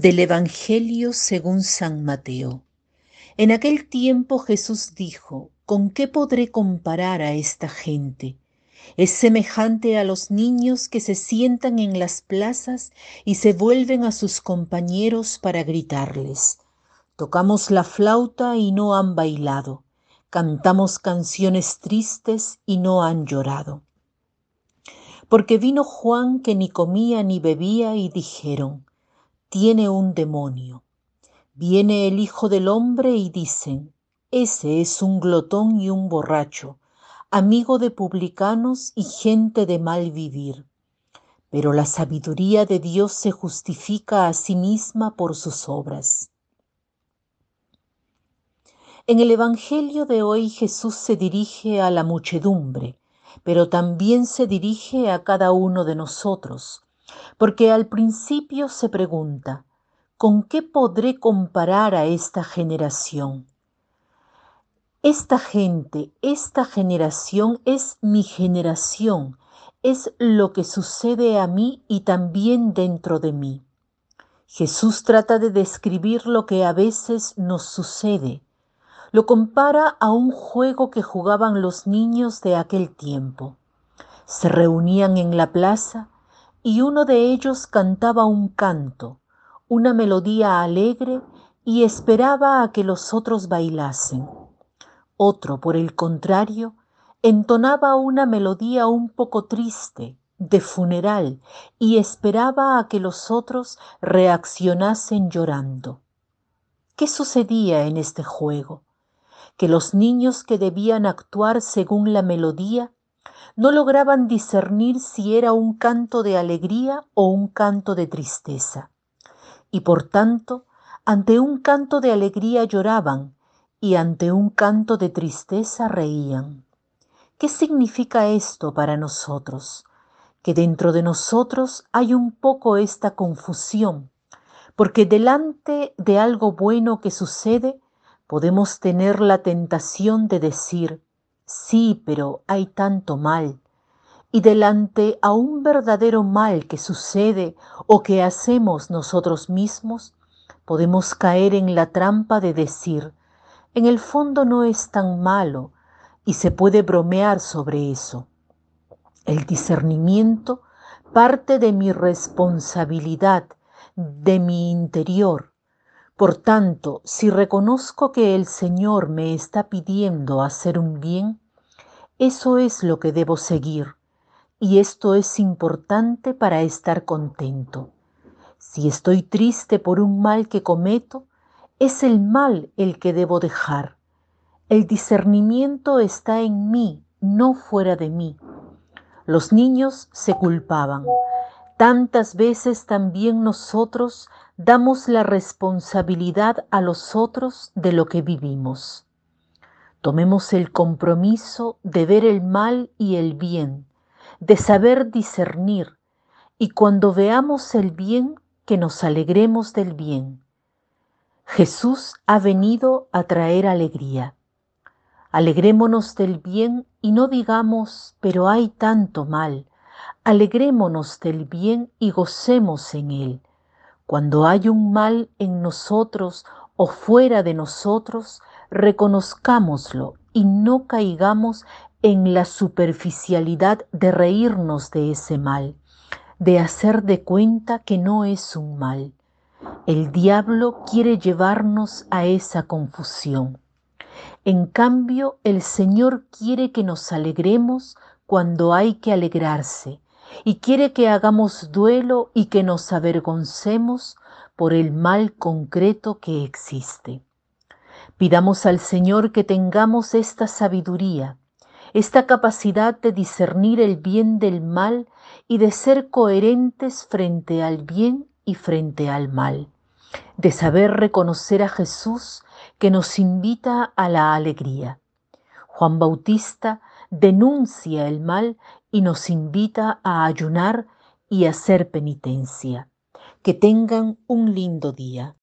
Del Evangelio según San Mateo. En aquel tiempo Jesús dijo, ¿con qué podré comparar a esta gente? Es semejante a los niños que se sientan en las plazas y se vuelven a sus compañeros para gritarles. Tocamos la flauta y no han bailado. Cantamos canciones tristes y no han llorado. Porque vino Juan que ni comía ni bebía y dijeron, tiene un demonio. Viene el Hijo del Hombre y dicen, ese es un glotón y un borracho, amigo de publicanos y gente de mal vivir. Pero la sabiduría de Dios se justifica a sí misma por sus obras. En el Evangelio de hoy Jesús se dirige a la muchedumbre, pero también se dirige a cada uno de nosotros, porque al principio se pregunta, ¿con qué podré comparar a esta generación? Esta gente, esta generación es mi generación, es lo que sucede a mí y también dentro de mí. Jesús trata de describir lo que a veces nos sucede. Lo compara a un juego que jugaban los niños de aquel tiempo. Se reunían en la plaza y uno de ellos cantaba un canto, una melodía alegre y esperaba a que los otros bailasen. Otro, por el contrario, entonaba una melodía un poco triste, de funeral, y esperaba a que los otros reaccionasen llorando. ¿Qué sucedía en este juego? Que los niños que debían actuar según la melodía no lograban discernir si era un canto de alegría o un canto de tristeza. Y por tanto, ante un canto de alegría lloraban y ante un canto de tristeza reían. ¿Qué significa esto para nosotros? Que dentro de nosotros hay un poco esta confusión, porque delante de algo bueno que sucede, podemos tener la tentación de decir, Sí, pero hay tanto mal. Y delante a un verdadero mal que sucede o que hacemos nosotros mismos, podemos caer en la trampa de decir, en el fondo no es tan malo y se puede bromear sobre eso. El discernimiento parte de mi responsabilidad, de mi interior, por tanto, si reconozco que el Señor me está pidiendo hacer un bien, eso es lo que debo seguir y esto es importante para estar contento. Si estoy triste por un mal que cometo, es el mal el que debo dejar. El discernimiento está en mí, no fuera de mí. Los niños se culpaban. Tantas veces también nosotros damos la responsabilidad a los otros de lo que vivimos. Tomemos el compromiso de ver el mal y el bien, de saber discernir, y cuando veamos el bien, que nos alegremos del bien. Jesús ha venido a traer alegría. Alegrémonos del bien y no digamos, pero hay tanto mal. Alegrémonos del bien y gocemos en él cuando hay un mal en nosotros o fuera de nosotros, reconozcámoslo y no caigamos en la superficialidad de reírnos de ese mal, de hacer de cuenta que no es un mal. El diablo quiere llevarnos a esa confusión. En cambio, el Señor quiere que nos alegremos cuando hay que alegrarse, y quiere que hagamos duelo y que nos avergoncemos por el mal concreto que existe. Pidamos al Señor que tengamos esta sabiduría, esta capacidad de discernir el bien del mal y de ser coherentes frente al bien y frente al mal, de saber reconocer a Jesús que nos invita a la alegría. Juan Bautista denuncia el mal y nos invita a ayunar y hacer penitencia. Que tengan un lindo día.